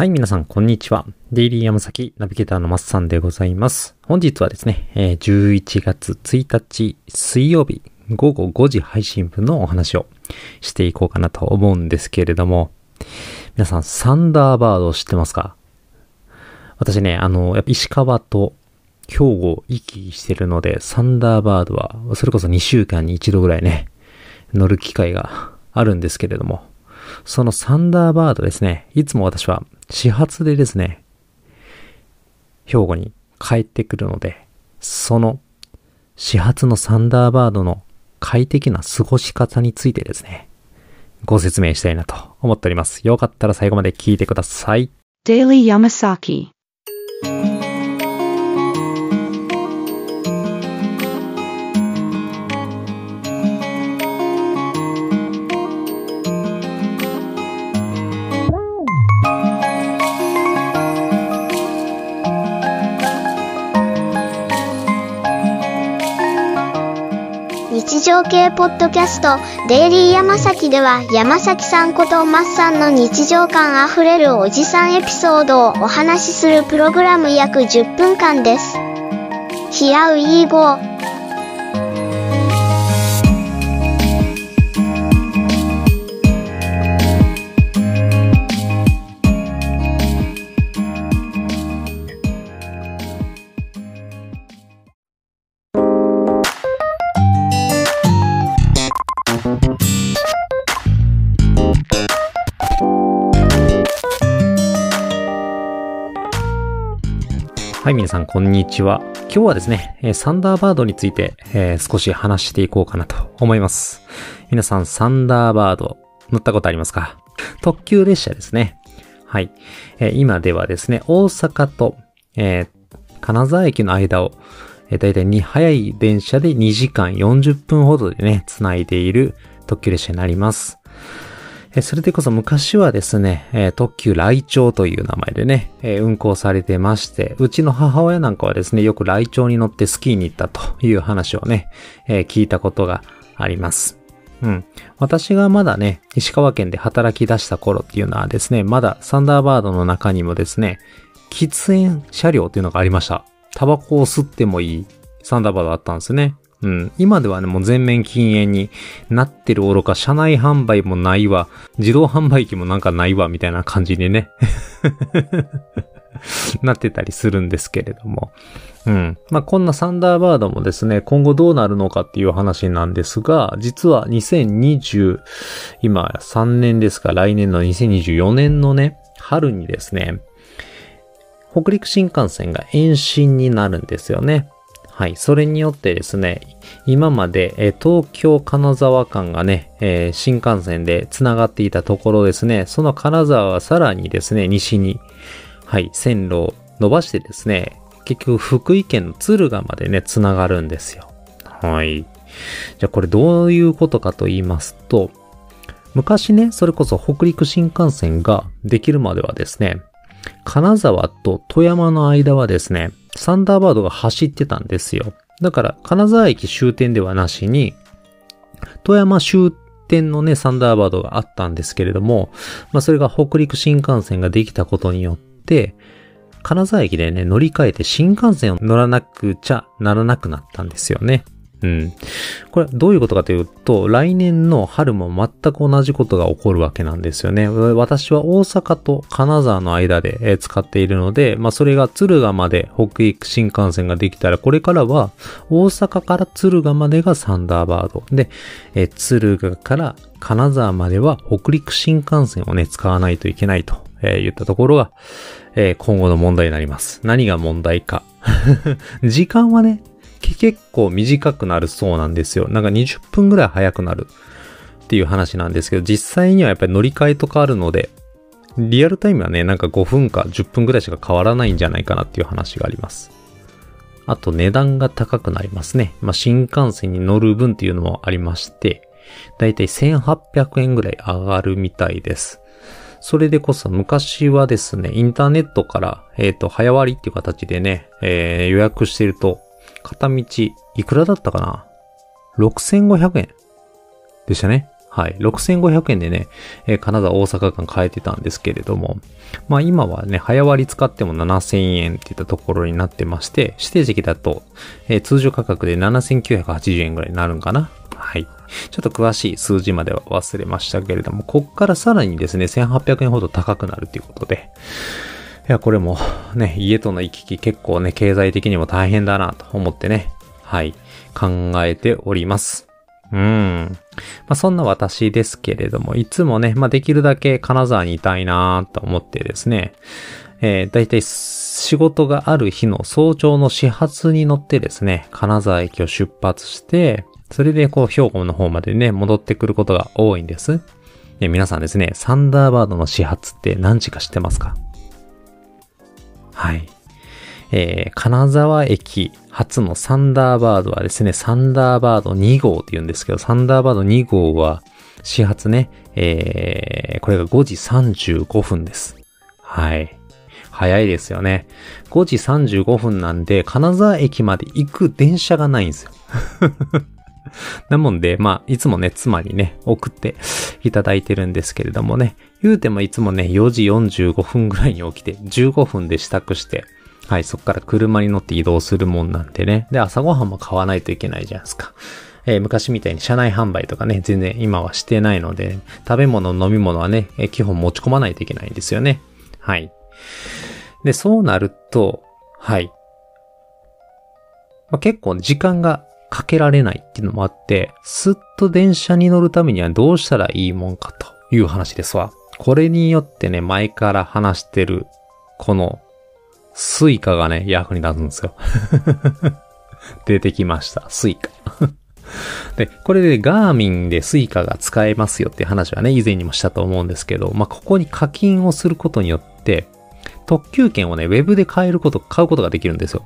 はい、皆さん、こんにちは。デイリー山崎ナビゲーターのマッサンでございます。本日はですね、え11月1日水曜日午後5時配信分のお話をしていこうかなと思うんですけれども、皆さん、サンダーバード知ってますか？私ね、あの、やっぱ石川と兵庫を行き来してるので、サンダーバードは、それこそ2週間に1度ぐらいね、乗る機会があるんですけれども、そのサンダーバードですね、いつも私は始発でですね、兵庫に帰ってくるので、その始発のサンダーバードの快適な過ごし方についてですね、ご説明したいなと思っております。よかったら最後まで聞いてください。Daily Yamasaki. 日常系ポッドキャストデイリーヤマサキでは山崎さんことマッさんの日常感あふれるおじさんエピソードをお話しするプログラム約10分間です。ヒアウィーゴー。はい、皆さん、こんにちは。今日はですね、サンダーバードについて、えー少し話していこうかなと思います。皆さん、サンダーバード、乗ったことありますか？特急列車ですね。はい。えー今ではですね、大阪と、えー金沢駅の間を、えー、だいたいに早い電車で2時間40分ほどでね、繋いでいる特急列車になります。えそれでこそ昔はですね、え特急来鳥という名前でね、え運行されてまして、うちの母親なんかはですね、よく来鳥に乗ってスキーに行ったという話をね、え聞いたことがあります。うん。私がまだね、石川県で働き出した頃っていうのはですね、まだサンダーバードの中にもですね、喫煙車両っていうのがありました。タバコを吸ってもいいサンダーバードあったんですね。うん。今ではね、もう全面禁煙になってる愚か、車内販売もないわ、自動販売機もなんかないわ、みたいな感じにね、なってたりするんですけれども。うん。まあ、こんなサンダーバードもですね、今後どうなるのかっていう話なんですが、実は2020、今3年ですか、来年の2024年のね、春にですね、北陸新幹線が延伸になるんですよね。はい。それによってですね、今まで、え東京金沢間がね、え新幹線で繋がっていたところですね、その金沢はさらにですね、西に、はい、線路を伸ばしてですね、結局福井県の敦賀までね、繋がるんですよ。はい。じゃあこれどういうことかと言いますと、昔ね、それこそ北陸新幹線ができるまではですね、金沢と富山の間はですね、サンダーバードが走ってたんですよ。だから、金沢駅終点ではなしに、富山終点のね、サンダーバードがあったんですけれども、まあそれが北陸新幹線ができたことによって、金沢駅でね、乗り換えて新幹線を乗らなくちゃならなくなったんですよね。うん。これどういうことかというと、来年の春も全く同じことが起こるわけなんですよね。私は大阪と金沢の間で使っているので、まあそれが敦賀まで北陸新幹線ができたら、これからは大阪から敦賀までがサンダーバード。で、え敦賀から金沢までは北陸新幹線をね、使わないといけないと、えー言ったところが、えー今後の問題になります。何が問題か。時間はね、け結構短くなるそうなんですよ。なんか20分ぐらい早くなるっていう話なんですけど、実際にはやっぱり乗り換えとかあるので、リアルタイムはね、なんか5分か10分ぐらいしか変わらないんじゃないかなっていう話があります。あと値段が高くなりますね。まあ、新幹線に乗る分っていうのもありまして、だいたい1800円ぐらい上がるみたいです。それでこそ昔はですね、インターネットから、えっ、と、早割りっていう形でね、えー予約してると、片道、いくらだったかな ?6500 円でしたね。はい。6500円でね、えー金沢大阪間買えてたんですけれども、まあ今はね、早割り使っても7000円っていったところになってまして、指定席だと、えー通常価格で7980円ぐらいになるんかな？はい。ちょっと詳しい数字までは忘れましたけれども、こっからさらにですね、1800円ほど高くなるということで、いや、これもね、家との行き来結構ね、経済的にも大変だなと思ってね、はい、考えております。うん。まあ、そんな私ですけれども、いつもね、まあ、できるだけ金沢にいたいなと思ってですね、えー、だいたい仕事がある日の早朝の始発に乗ってですね、金沢駅を出発して、それでこう兵庫の方までね、戻ってくることが多いんです。で皆さんですね、サンダーバードの始発って何時か知ってますか？はい。えー、金沢駅初のサンダーバードはですね、サンダーバード2号って言うんですけど、サンダーバード2号は始発ね、えー、これが5時35分です。はい。早いですよね。5時35分なんで、金沢駅まで行く電車がないんですよ。なもんで、まあ、いつもね、妻にね、送っていただいてるんですけれどもね、言うてもいつもね、4時45分ぐらいに起きて、15分で支度して、はい、そっから車に乗って移動するもんなんでね。で、朝ごはんも買わないといけないじゃないですか。えー昔みたいに車内販売とかね、全然今はしてないので、食べ物、飲み物はね、えー基本持ち込まないといけないんですよね。はい。で、そうなると、はい。まあ、結構時間がかけられないっていうのもあって、すっと電車に乗るためにはどうしたらいいもんかという話ですわ。これによってね、前から話してる、この、 Suicaがね、役に立つんですよ。出てきました。 Suica。で、これで Garmin で Suica が使えますよっていう話はね、以前にもしたと思うんですけど、まあ、ここに課金をすることによって、特急券をね、ウェブで買えること、買うことができるんですよ。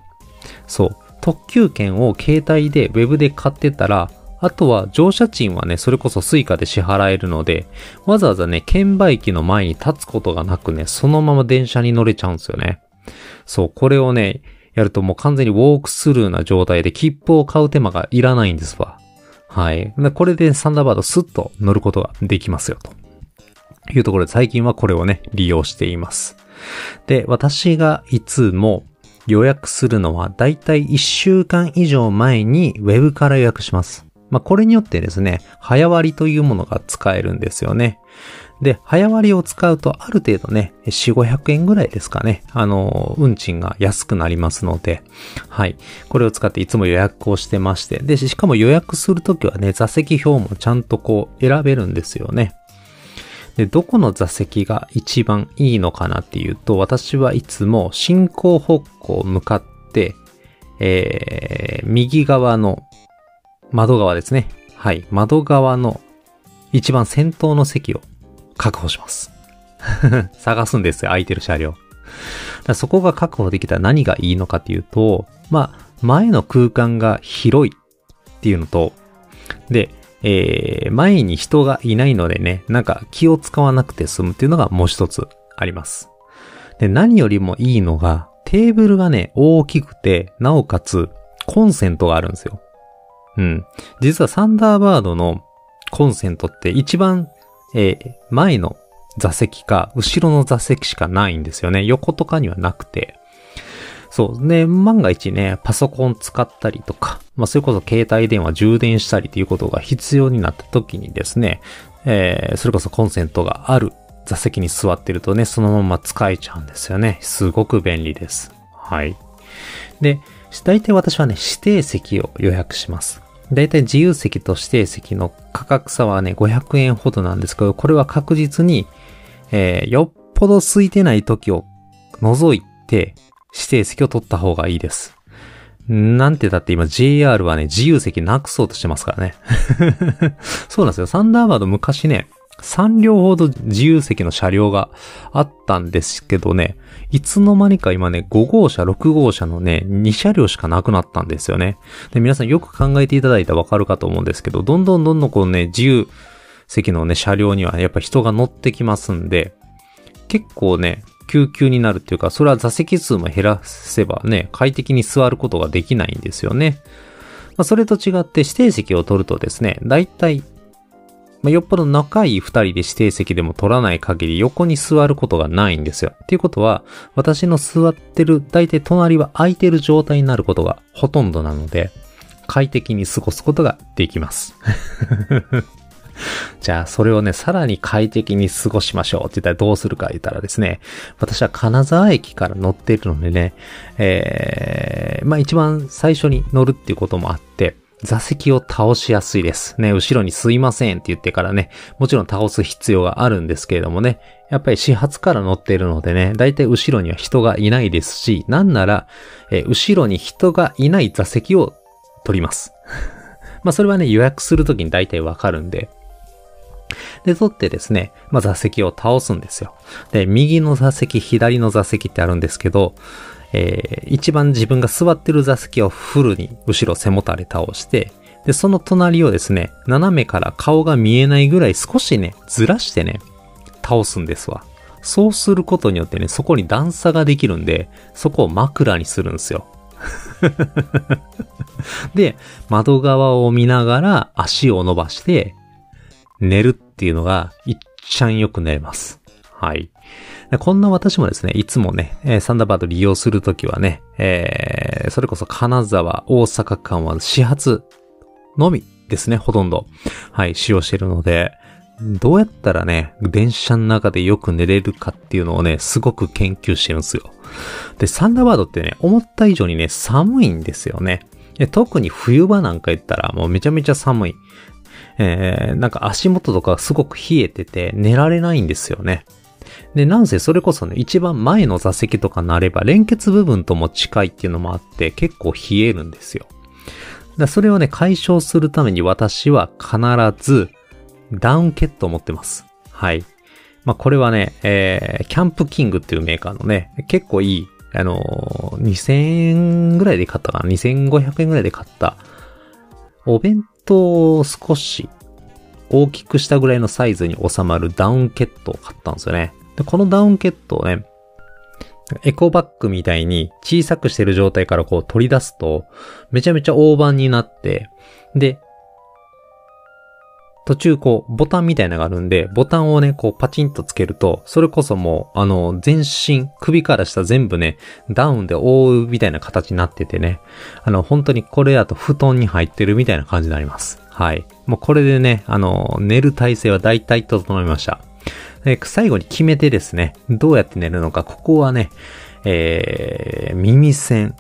そう。特急券を携帯でウェブで買ってたら、あとは乗車賃はね、それこそ Suica で支払えるので、わざわざね、券売機の前に立つことがなくね、そのまま電車に乗れちゃうんですよね。そう、これをね、やるともう完全にウォークスルーな状態で切符を買う手間がいらないんですわ。はい。これでサンダーバードスッと乗ることができますよ、というところで最近はこれをね、利用しています。で、私がいつも予約するのはだいたい1週間以上前にウェブから予約します。まあ、これによってですね、早割というものが使えるんですよね。で、早割を使うとある程度ね、4、500円ぐらいですかね。あの、運賃が安くなりますので、はい。これを使っていつも予約をしてまして、で、しかも予約するときはね、座席表もちゃんとこう選べるんですよね。で、どこの座席が一番いいのかなっていうと、私はいつも進行方向向かって、えー、右側の窓側ですね。はい。窓側の一番先頭の席を確保します。探すんですよ、空いてる車両。そこが確保できたら何がいいのかっていうと、まあ、前の空間が広いっていうのと、で、えー、前に人がいないのでね、なんか気を使わなくて済むっていうのがもう一つあります。で、何よりもいいのが、テーブルがね、大きくて、なおかつ、コンセントがあるんですよ。うん。実はサンダーバードのコンセントって一番、えー前の座席か、後ろの座席しかないんですよね。横とかにはなくて。そう。で、万が一ね、パソコン使ったりとか、まあ、それこそ携帯電話充電したりということが必要になった時にですね、えーそれこそコンセントがある座席に座ってるとね、そのまま使えちゃうんですよね。すごく便利です。はい。で、大体私はね、指定席を予約します。大体自由席と指定席の価格差はね、500円ほどなんですけど、これは確実に、えーよっぽど空いてない時を除いて、指定席を取った方がいいです。なんてだって今 JR はね、自由席なくそうとしてますからね。そうなんですよ。サンダーバード昔ね、3両ほど自由席の車両があったんですけどね、いつの間にか今ね、5号車、6号車のね、2車両しかなくなったんですよね。で、皆さんよく考えていただいたらわかるかと思うんですけど、どんどんどんどんこのね、自由席のね、車両にはやっぱ人が乗ってきますんで、結構ね、救急になるっていうか、それは座席数も減らせばね、快適に座ることができないんですよね。まあ、それと違って指定席を取るとですね、だいたいまあ、よっぽど仲いい二人で指定席でも取らない限り横に座ることがないんですよ。っていうことは、私の座ってる、大体隣は空いてる状態になることがほとんどなので、快適に過ごすことができます。じゃあ、それをね、さらに快適に過ごしましょうって言ったらどうするか言ったらですね、私は金沢駅から乗っているのでね、えー、まあ一番最初に乗るっていうこともあって、座席を倒しやすいです。ね、後ろにすいませんって言ってからね、もちろん倒す必要があるんですけれどもね、やっぱり始発から乗っているのでね、だいたい後ろには人がいないですし、なんなら、えー後ろに人がいない座席を取ります。まあそれはね、予約するときに大体わかるんで、で、取ってですね、まあ、座席を倒すんですよ。で、右の座席、左の座席ってあるんですけど、えー、一番自分が座ってる座席をフルに後ろ背もたれ倒して、で、その隣をですね、斜めから顔が見えないぐらい少しね、ずらしてね、倒すんですわ。そうすることによってね、そこに段差ができるんで、そこを枕にするんですよ。で、窓側を見ながら足を伸ばして、寝るっていうのが、いっちゃんよく寝れます。はい。こんな私もですね、いつもね、えーサンダーバード利用するときはね、えーそれこそ金沢、大阪間は始発のみですね、ほとんど。はい、使用してるので、どうやったらね、電車の中でよく寝れるかっていうのをね、すごく研究してるんですよ。で、サンダーバードってね、思った以上にね、寒いんですよね。特に冬場なんか言ったらもうめちゃめちゃ寒い。えー、なんか足元とかすごく冷えてて寝られないんですよね。で、なんせそれこそね、一番前の座席とかなれば連結部分とも近いっていうのもあって結構冷えるんですよ。だそれをね、解消するために私は必ずダウンケットを持ってます。はい。まあ、これはね、えー、キャンプキングっていうメーカーのね、結構いい、あのー2000円ぐらいで買ったかな ?2500 円ぐらいで買った、お弁トを少し大きくしたぐらいのサイズに収まるダウンケットを買ったんですよね。で、このダウンケットをね、エコバッグみたいに小さくしてる状態からこう取り出すと、めちゃめちゃ大判になって、で、途中こうボタンみたいなのがあるんで、ボタンをね、こうパチンとつけると、それこそもう、あの、全身、首から下全部ね、ダウンで覆うみたいな形になっててね、あの、本当にこれだと布団に入ってるみたいな感じになります。はい。もうこれでね、あの、寝る体勢は大体整いました。で最後に決めてですね、どうやって寝るのか、ここはね、えー、耳栓、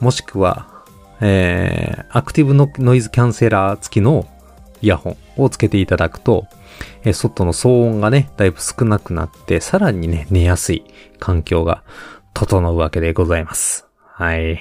もしくは、えー、アクティブノノイズキャンセラー付きのイヤホンをつけていただくと、え外の騒音がね、だいぶ少なくなって、さらにね、寝やすい環境が整うわけでございます。はい。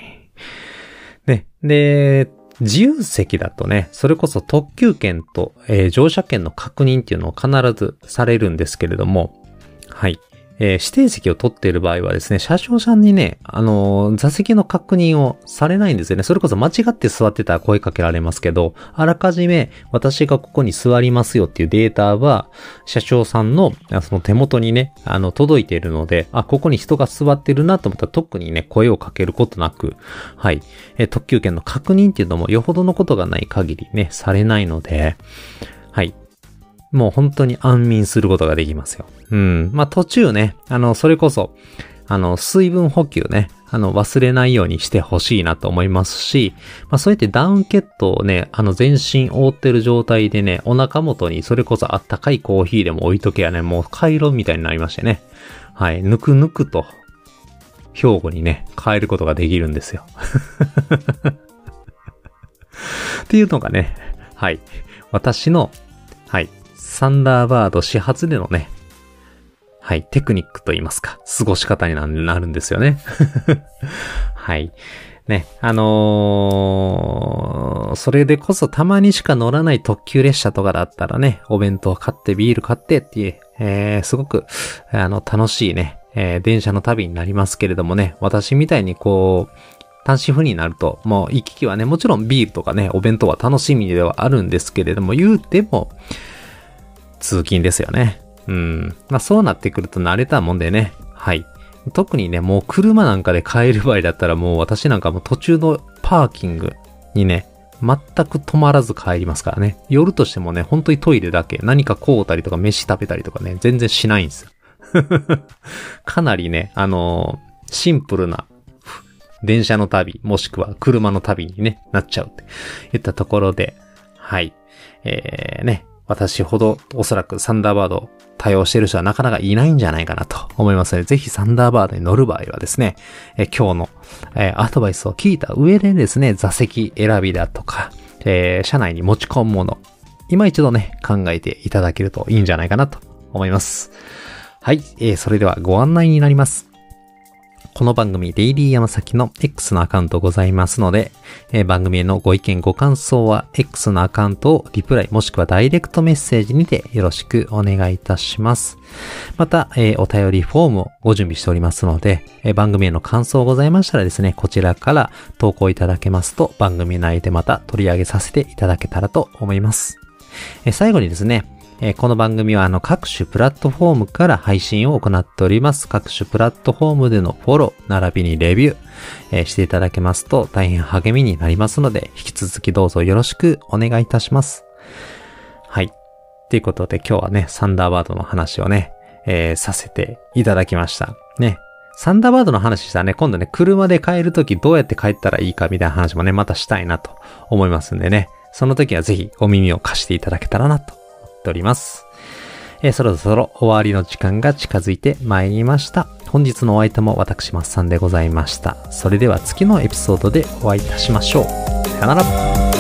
ね、で、自由席だとね、それこそ特急券と、えー乗車券の確認っていうのを必ずされるんですけれども、はい。えー指定席を取っている場合はですね、車掌さんにね、あのー座席の確認をされないんですよね。それこそ間違って座ってたら声かけられますけど、あらかじめ私がここに座りますよっていうデータは、車掌さんのその手元にね、あの、届いているので、あ、ここに人が座ってるなと思ったら特にね、声をかけることなく、はい。えー特急券の確認っていうのもよほどのことがない限りね、されないので、はい。もう本当に安眠することができますよ。うん。まあ途中ね、あの、それこそ、あの、水分補給ね、あの、忘れないようにしてほしいなと思いますし、まあそうやってダウンケットをね、あの、全身覆ってる状態でね、お腹元にそれこそあったかいコーヒーでも置いとけやね、もう回路みたいになりましてね。はい。ぬくぬくと、兵庫にね、変えることができるんですよ。っていうのがね、はい。私の、はい。サンダーバード始発でのね、はい。テクニックと言いますか、過ごし方にななるんですよね。はい。ね、あのーそれでこそたまにしか乗らない特急列車とかだったらね、お弁当買ってビール買ってっていう、えー、すごく、あの、楽しいね、えー電車の旅になりますけれどもね、私みたいにこう、単身赴任になると、もう行き来はね、もちろんビールとかね、お弁当は楽しみではあるんですけれども、言うても、通勤ですよね。うん。まあそうなってくると慣れたもんでね。はい。特にね、もう車なんかで帰る場合だったらもう私なんかもう途中のパーキングにね、全く止まらず帰りますからね。夜としてもね、本当にトイレだけ、何か買うたりとか飯食べたりとかね、全然しないんですよ。かなりね、あのーシンプルな電車の旅、もしくは車の旅にね、なっちゃうって言ったところで、はい。えー、ね、私ほどおそらくサンダーバード対応してる人はなかなかいないんじゃないかなと思いますので、ぜひサンダーバードに乗る場合はですね、え今日の、えーアドバイスを聞いた上でですね、座席選びだとか、えー車内に持ち込むもの、今一度ね、考えていただけるといいんじゃないかなと思います。はい、えーそれではご案内になります。この番組、デイリー山崎の X のアカウントございますので、えー番組へのご意見ご感想は X のアカウントをリプライもしくはダイレクトメッセージにてよろしくお願いいたします。また、えーお便りフォームをご準備しておりますので、えー番組への感想ございましたらですね、こちらから投稿いただけますと番組内でまた取り上げさせていただけたらと思います。えー最後にですね、えこの番組はあの各種プラットフォームから配信を行っております。各種プラットフォームでのフォロー、並びにレビュー、えしていただけますと大変励みになりますので、引き続きどうぞよろしくお願いいたします。はい。ということで今日はね、サンダーバードの話をね、えーさせていただきました。ね。サンダーバードの話したらね、今度ね、車で帰るときどうやって帰ったらいいかみたいな話もね、またしたいなと思いますんでね。その時はぜひお耳を貸していただけたらなとっております。えーそろそろ終わりの時間が近づいてまいりました。本日のお相手も私、マッサンでございました。それでは次のエピソードでお会いいたしましょう。さよなら。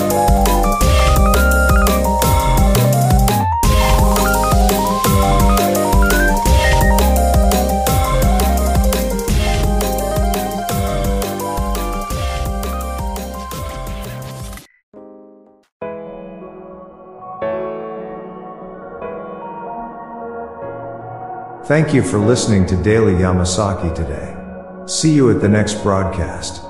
Thank you for listening to Daily Yamasaki today. See you at the next broadcast.